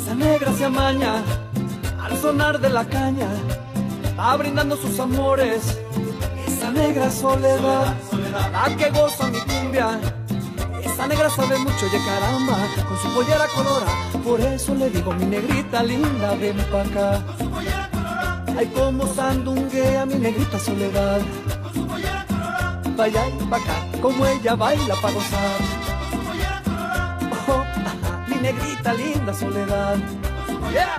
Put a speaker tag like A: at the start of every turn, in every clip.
A: Esa negra se amaña al sonar de la caña, va brindando sus amores. Esa negra soledad, la que goza mi cumbia. Esa negra sabe mucho de caramba, con su pollera colora. Por eso le digo, mi negrita linda, ven pa' acá. Ay, como sandunguea mi negrita soledad. Vaya y pa' acá, como ella baila pa' gozar. Negrita linda soledad. Yeah.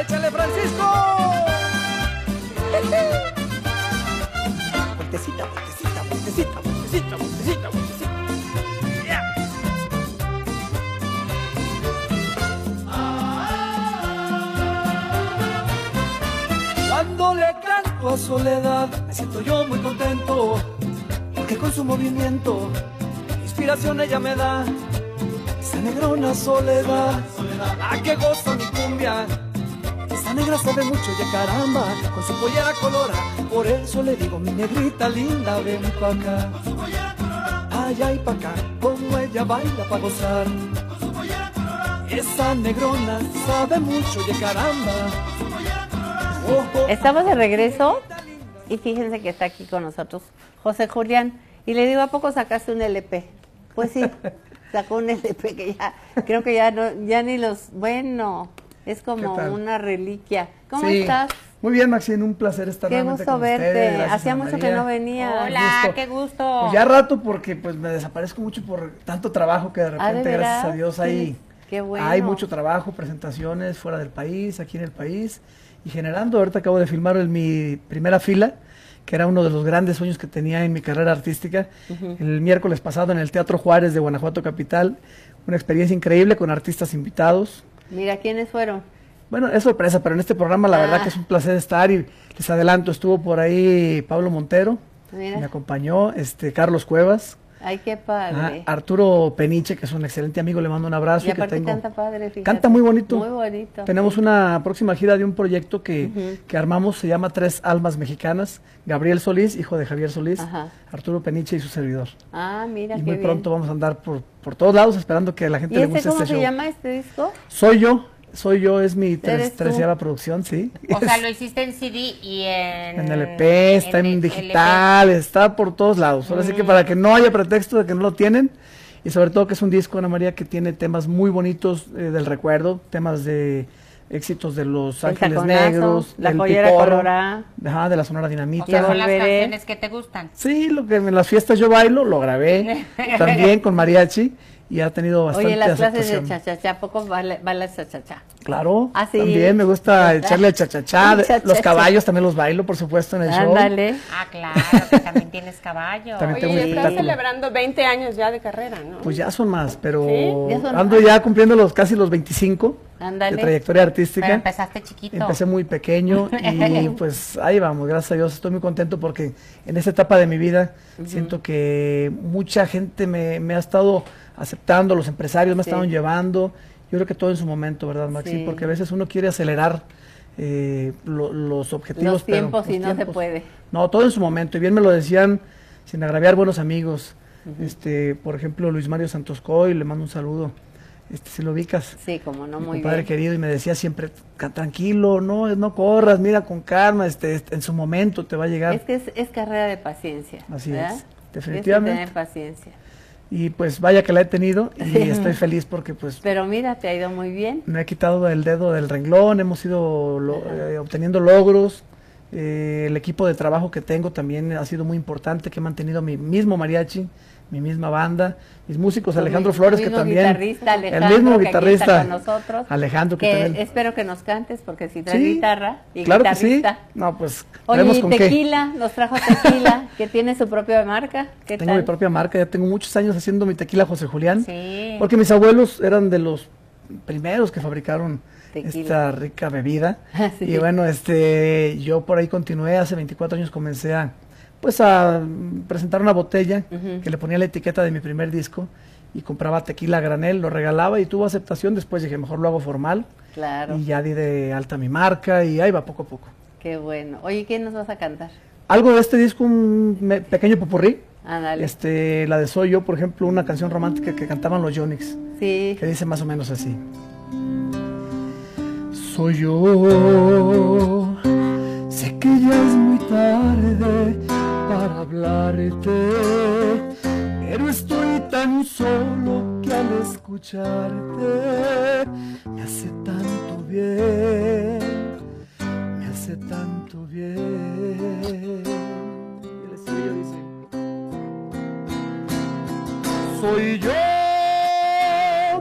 A: ¡Échale, Francisco! Vueltecita, vueltecita, vueltecita, vueltecita, vueltecita, vueltecita. Soledad, me siento yo muy contento, porque con su movimiento, inspiración ella me da. Esa negrona Soledad, la que goza mi cumbia. Esa negra sabe mucho de caramba, con su pollera colora. Por eso le digo, mi negrita linda, ven pa' acá. Allá y pa' acá, como ella baila pa' gozar. Esa negrona sabe mucho de caramba.
B: Estamos de regreso y fíjense que está aquí con nosotros José Julián. Y le digo, ¿a poco sacaste un LP? Pues sí, sacó un LP que ya, creo que ya no, ya ni los, bueno, es como una reliquia. ¿Cómo
C: Sí.
B: estás?
C: Muy bien, Maxine, un placer estar
B: Qué
C: nuevamente
B: gusto
C: con ustedes.
B: verte.
C: Gracias,
B: Hacía mucho que no venía.
D: Hola,
C: gusto.
D: qué gusto.
C: Pues ya rato porque pues me desaparezco mucho por tanto trabajo que de
B: Ah, ¿de
C: repente, gracias a Dios, hay,
B: Qué bueno.
C: hay mucho trabajo, presentaciones fuera del país, aquí en el país y generando. Ahorita acabo de filmar en mi primera fila, que era uno de los grandes sueños que tenía en mi carrera artística. El miércoles pasado en el Teatro Juárez de Guanajuato Capital, una experiencia increíble con artistas invitados.
B: Mira, ¿quiénes fueron?
C: Bueno, es sorpresa, pero en este programa la verdad
B: Ah.
C: que es un placer estar y les adelanto, estuvo por ahí Pablo Montero,
B: Mira.
C: me acompañó este Carlos Cuevas,
B: Ay, qué
C: ah,
B: padre.
C: Arturo Peniche, que es un excelente amigo, le mando un abrazo.
B: y
C: que
B: aparte
C: tengo-
B: canta padre, fíjate.
C: Canta muy bonito.
B: Muy bonito.
C: Tenemos una próxima gira de un proyecto que, que armamos, se llama Tres Almas Mexicanas, Gabriel Solís, hijo de Javier Solís,
B: Ajá.
C: Arturo Peniche y su servidor.
B: Ah, mira,
C: y
B: qué
C: muy
B: bien.
C: pronto vamos a andar por, por todos lados esperando que la gente
B: ¿Y
C: le
B: este
C: guste
B: cómo
C: este
B: se
C: show.
B: llama este disco?
C: Soy yo, soy yo, es mi tres, treceava producción, sí.
D: O sea, lo hiciste en CD y en...
C: En LP, está en, digital, está por todos lados. Ahora sí que para que no haya pretexto de que no lo tienen, y sobre todo que es un disco, Ana María, que tiene temas muy bonitos eh, del recuerdo, temas de éxitos de Los
B: El
C: Ángeles
B: Taconazo,
C: Negros,
B: La
C: del
B: Joyera
C: Piporro,
B: Colorada.
C: ajá, de la Sonora Dinamita.
D: O sea, son las canciones que te gustan.
C: Sí, lo que en las fiestas yo bailo, lo grabé también con mariachi y ha tenido bastante
B: Oye, las clases de cha-cha-cha, ¿a poco bailas cha-cha-cha?
C: Claro,
B: Ah, sí.
C: también me gusta echarle el chachachá,
B: El
C: de-
B: cha-cha-cha.
C: los caballos también los bailo, por supuesto, en el show.
B: Ándale.
D: Ah, claro, que también tienes caballo.
C: También tengo
E: Oye, estás celebrando 20 años ya de carrera, ¿no?
C: Pues ya son más, pero
E: ¿Sí?
B: Ya son
C: ando
B: más.
C: ya cumpliendo los casi los 25
B: Ándale.
C: de trayectoria artística.
D: Pero empezaste chiquito.
C: Empecé muy pequeño y pues ahí vamos, gracias a Dios estoy muy contento porque en esta etapa de mi vida siento que mucha gente me, me ha estado aceptando, los empresarios me
B: Sí.
C: estaban llevando, yo creo que todo en su momento, ¿verdad, Maxi?
B: Sí.
C: Porque a veces uno quiere acelerar eh, lo- los objetivos.
B: Los
C: pero
B: tiempos
C: los
B: y no se puede.
C: No, todo en su momento, y bien me lo decían sin agraviar buenos amigos, este por ejemplo Luis Mario Santos Coy, le mando un saludo, este si lo ubicas.
B: Sí, como no,
C: mi
B: muy bien.
C: querido y me decía siempre "Ca- tranquilo no no corras mira con calma este, este, en su momento te va a llegar
B: Es que es, es carrera de paciencia.
C: Así
B: ¿verdad?
C: es,
B: Tienes que
C: definitivamente.
B: tener paciencia.
C: y pues vaya que la he tenido y estoy feliz porque pues
B: Pero mira, te ha ido muy bien.
C: me he quitado el dedo del renglón hemos ido lo- eh, obteniendo logros eh, el equipo de trabajo que tengo también ha sido muy importante que he mantenido mi mismo mariachi mi misma banda mis músicos Alejandro
B: mi-
C: Flores que también
B: guitarrista,
C: el mismo
B: que
C: guitarrista
B: con nosotros,
C: Alejandro que,
B: Que
C: también
B: espero que nos cantes porque si traes
C: Sí,
B: guitarra y
C: claro que sí
B: guitarrista.
C: no pues
B: Oye,
C: con qué.
B: tequila, nos trajo tequila, que tiene su propia marca. ¿Qué
C: Tengo
B: tal?
C: mi propia marca, ya tengo muchos años haciendo mi tequila José Julián.
D: Sí.
C: Porque mis abuelos eran de los primeros que fabricaron
B: Tequila.
C: esta rica bebida.
B: Sí.
C: Y bueno, este, yo por ahí continué, hace 24 años comencé a, pues a presentar una botella que le ponía la etiqueta de mi primer disco y compraba tequila a granel, lo regalaba y tuvo aceptación. Después dije, mejor lo hago formal
B: Claro,
C: y ya di de alta mi marca y ahí va poco a poco.
B: qué bueno. Oye, ¿quién nos vas a cantar?
C: Algo de este disco, un me- pequeño popurrí
B: Ándale.
C: Este, la de Soy Yo, por ejemplo, una canción romántica que cantaban los Yonix,
B: Sí.
C: que dice más o menos así. Soy yo, sé que ya es muy tarde pero estoy tan solo que al escucharte me hace tanto bien, me hace tanto bien. Soy yo,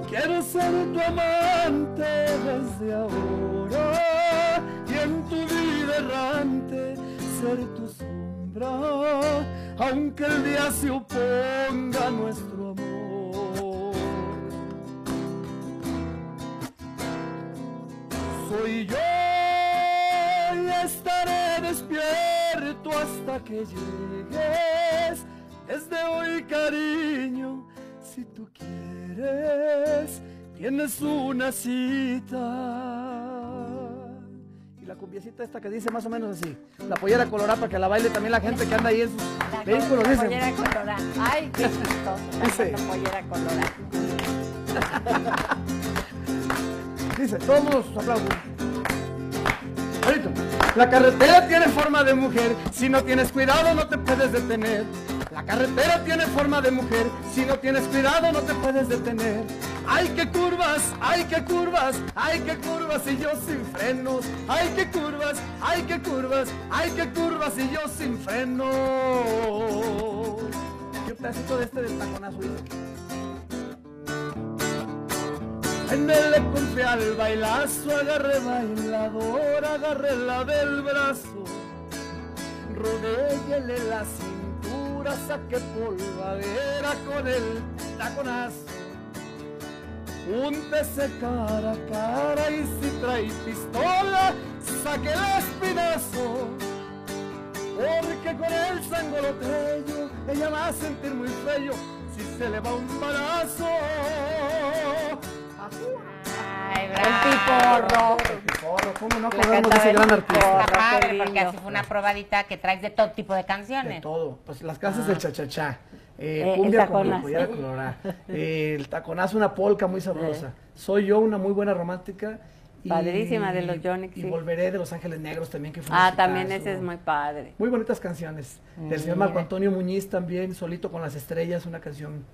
C: quiero ser tu amante desde ahora y en tu vida errante ser tu sombra, aunque el día se oponga nuestro amor. Soy yo y estaré despierto hasta que llegues. Desde hoy, cariño, si tú quieres, tienes una cita. Y la cumbiecita esta que dice más o menos así. La pollera colorada para que la baile también la gente que anda ahí en sus vehículos. Dice.
B: Pollera colorada. Ay, qué chistoso.
C: Dice.
B: La pollera colorada.
C: Dice, todos sus aplausos. Ahorita. La carretera tiene forma de mujer, si no tienes cuidado no te puedes detener. La carretera tiene forma de mujer, si no tienes cuidado no te puedes detener. Ay, qué curvas, ay, qué curvas, ay, qué curvas y yo sin frenos. Ay, qué curvas, ay, qué curvas, ay, qué curvas y yo sin frenos. Y un de este del taconazo. En el encontré al bailazo, agarré bailador, agarré la del brazo, rodéguele la cintura, saqué polvadera con el taconazo. Úntese cara a cara y si trae pistola, saque el espinazo. Porque con el sangolotello ella va a sentir muy feo si se le va un balazo.
D: Ay,
B: El
D: bravo.
B: piporro.
C: Porro, ¿cómo no acordamos de ese gran
B: el
C: artista?
B: piporro.
D: Está padre, porque así fue una probadita que traes de todo tipo de
C: De
D: canciones.
C: todo. Pues las clases del cha-cha-cha. Eh,
B: Eh, el
C: cumbia
B: taconazo.
C: pollera colorada. Eh, el taconazo, una polca muy sabrosa. Soy yo, una muy buena romántica. y-
B: Padrísima de los Yonix,
C: Y
B: sí.
C: volveré de Los Ángeles Negros también, que fue un
B: Ah, también ese es muy padre.
C: Muy bonitas canciones. Del señor Marco Antonio Muñiz también, Solito con las Estrellas, una canción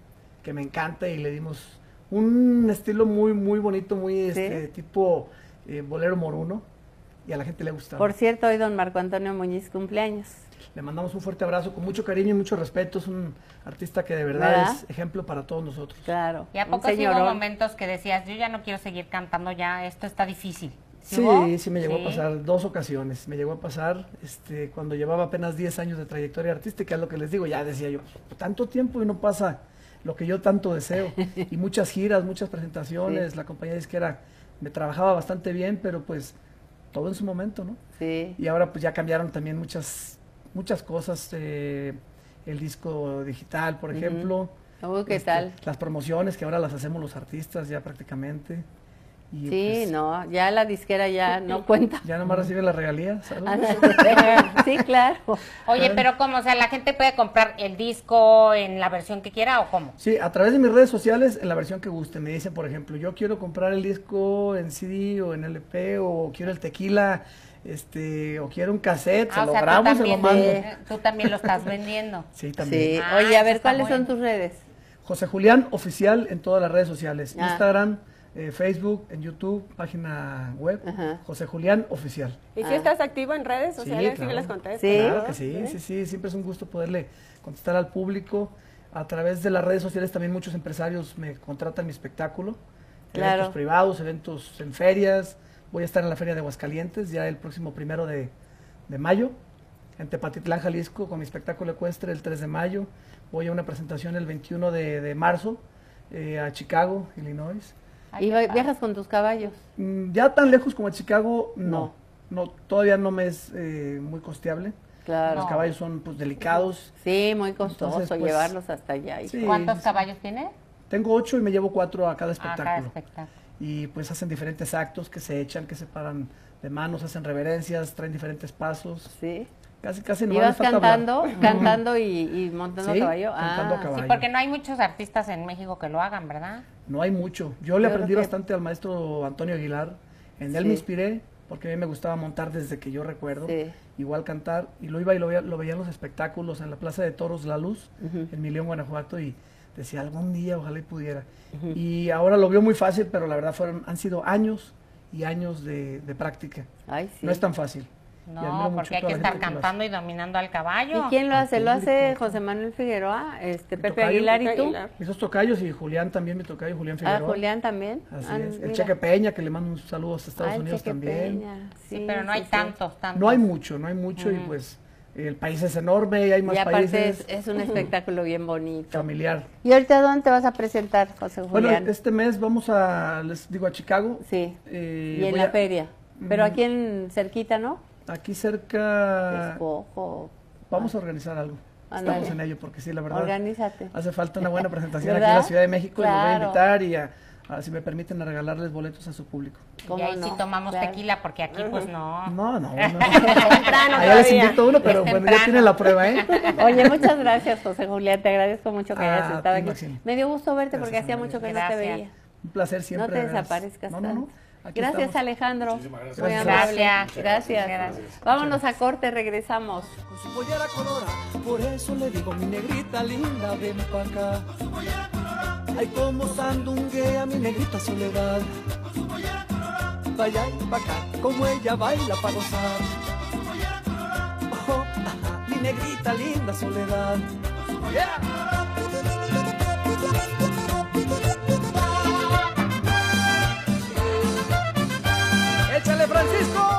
C: que me encanta y le dimos un estilo muy, muy bonito, muy este, tipo eh, bolero moruno. Y a la gente le gusta.
B: Por cierto, hoy don Marco Antonio Muñiz cumpleaños.
C: Le mandamos un fuerte abrazo con mucho cariño y mucho respeto. Es un artista que de verdad
B: ¿Verdad?
C: es ejemplo para todos nosotros.
B: Claro.
D: ¿Y a
B: un
D: poco sí hubo momentos que decías, yo ya no quiero seguir cantando ya, esto está difícil?
C: Sí, sí me llegó
D: Sí.
C: a pasar dos ocasiones. Me llegó a pasar este, cuando llevaba apenas 10 años de trayectoria artística, es lo que les digo, ya decía yo, tanto tiempo y no pasa lo que yo tanto deseo. y muchas giras, muchas presentaciones,
B: Sí.
C: la compañía disquera me trabajaba bastante bien, pero pues todo en su momento, ¿no?
B: Sí.
C: Y ahora pues ya cambiaron también muchas, muchas cosas, eh, el disco digital, por ejemplo.
B: Oh, ¿qué
C: este,
B: tal?
C: Las promociones que ahora las hacemos los artistas ya prácticamente. Y,
B: Sí,
C: pues,
B: no, ya la disquera ya no cuenta.
C: Ya nomás recibe la regalía. saludos.
B: sí, claro.
D: Oye, pero ¿cómo? O sea, ¿la gente puede comprar el disco en la versión que quiera o cómo?
C: Sí, a través de mis redes sociales, en la versión que guste. Me dicen, por ejemplo, yo quiero comprar el disco en CD o en LP, o quiero el tequila, este, o quiero un cassette, se
D: Ah, o
C: lo
D: sea,
C: grabo se lo
D: también,
C: mando.
D: eh, tú también lo estás vendiendo.
C: Sí, también.
B: Sí.
D: Ah,
B: Oye, a ver, ¿cuáles son tus redes?
C: José Julián Oficial en todas las redes sociales.
B: Ah.
C: Instagram, eh, Facebook, en YouTube, página web.
B: Ajá.
C: José Julián Oficial.
E: ¿Y si
B: Ah.
E: estás activo en redes
C: Sí,
E: sociales? ¿Sí,
C: claro.
E: les contestas?
B: Sí.
C: Claro que sí, sí, sí, siempre es un gusto poderle contestar al público. A través de las redes sociales también muchos empresarios me contratan mi espectáculo.
B: Claro.
C: Eventos privados, eventos en ferias. Voy a estar en la Feria de Aguascalientes ya el próximo primero de, de mayo. En Tepatitlán, Jalisco, con mi espectáculo ecuestre el 3 de mayo. Voy a una presentación el 21 de, de marzo eh, a Chicago, Illinois.
D: Ay,
B: ¿Y viajas con tus caballos?
C: Mm, Ya tan lejos como a Chicago, no.
B: No.
C: no. todavía no me es eh, muy costeable.
B: Claro.
C: Los caballos son pues delicados.
B: Sí, muy costoso
C: Entonces, pues,
B: llevarlos hasta allá.
C: sí.
D: ¿Cuántos caballos tiene?
C: Tengo ocho y me llevo cuatro a cada
D: Ah, cada
C: espectáculo.
D: espectáculo.
C: y pues hacen diferentes actos que se echan, que se paran de manos, hacen reverencias, traen diferentes pasos.
B: Sí.
C: Casi, casi no
B: ¿Ibas cantando, cantando y, y montando
C: Sí,
B: caballo?
C: cantando a
B: Ah,
C: caballo.
D: Sí, porque no hay muchos artistas en México que lo hagan, ¿verdad?
C: No hay mucho. Yo le
B: Yo
C: aprendí
B: que-
C: bastante al maestro Antonio Aguilar. En él
B: Sí.
C: me inspiré porque a mí me gustaba montar desde que yo recuerdo.
B: Sí.
C: Igual cantar. Y lo iba y lo veía, lo veía en los espectáculos en la Plaza de Toros La Luz, en Milión, Guanajuato. Y decía, algún día ojalá y pudiera. Y ahora lo veo muy fácil, pero la verdad fueron, han sido años y años de, de práctica.
B: Ay, sí.
C: No es tan fácil.
D: No, porque hay que estar cantando y dominando al caballo.
B: ¿Y quién lo hace? Lo hace. José Manuel Figueroa, este Pepe
C: tocayo.
B: Aguilar y tú.
C: Dos tocayos y Julián también, mi tocayo Julián
B: Ah,
C: Figueroa.
B: Julián también.
C: Así
B: Ah,
C: es. El. Cheque Peña, que le mando un saludo hasta Estados
B: Ah,
C: Unidos
B: Cheque
C: también.
B: Peña,
D: Sí, pero no hay
B: sí,
D: tantos, tantos.
C: No hay mucho, no hay mucho y pues el país es enorme y hay más
B: Y aparte es,
C: países.
B: es un espectáculo bien bonito.
C: familiar.
B: ¿Y ahorita dónde te vas a presentar, José
C: Bueno,
B: Julián?
C: este mes vamos a, les digo, a Chicago.
B: Sí.
C: Eh,
B: y en la
C: a-
B: feria. Pero aquí en cerquita, ¿no?
C: Aquí cerca
B: Escojo.
C: vamos a organizar algo. Estamos en ello porque sí, la verdad.
B: Organízate.
C: Hace falta una buena presentación aquí en la Ciudad de México y los voy a invitar y a, a, si me permiten a regalarles boletos a su público.
D: Y
B: ¿Cómo
D: ahí
B: no?
D: sí tomamos
B: Claro.
D: tequila, porque aquí pues no.
C: No, no, no.
E: Temprano
C: Allá les invito uno, pero bueno, ya tienen la prueba, ¿eh?
B: Oye, muchas gracias, José Julián. Te agradezco mucho que hayas estado
C: ti,
B: aquí.
C: Maxine.
B: Me dio gusto verte porque hacía mucho que no te veía.
C: Un placer siempre.
B: no te desaparezcas
C: No, no, no. Aquí
B: Gracias,
C: estamos.
B: Alejandro.
F: Muchísimas
B: Muy
F: gracias.
B: amable.
D: Gracias.
B: Gracias.
D: Gracias.
B: Vámonos a corte, regresamos.
A: con su pollera colora. Por eso le digo, mi negrita linda, ven pa' acá. Ay, como sandunguea mi negrita soledad. Pa' allá y pa' acá, como ella baila pa' gozar. Oh, ajá, mi negrita linda soledad. Yeah. Francisco.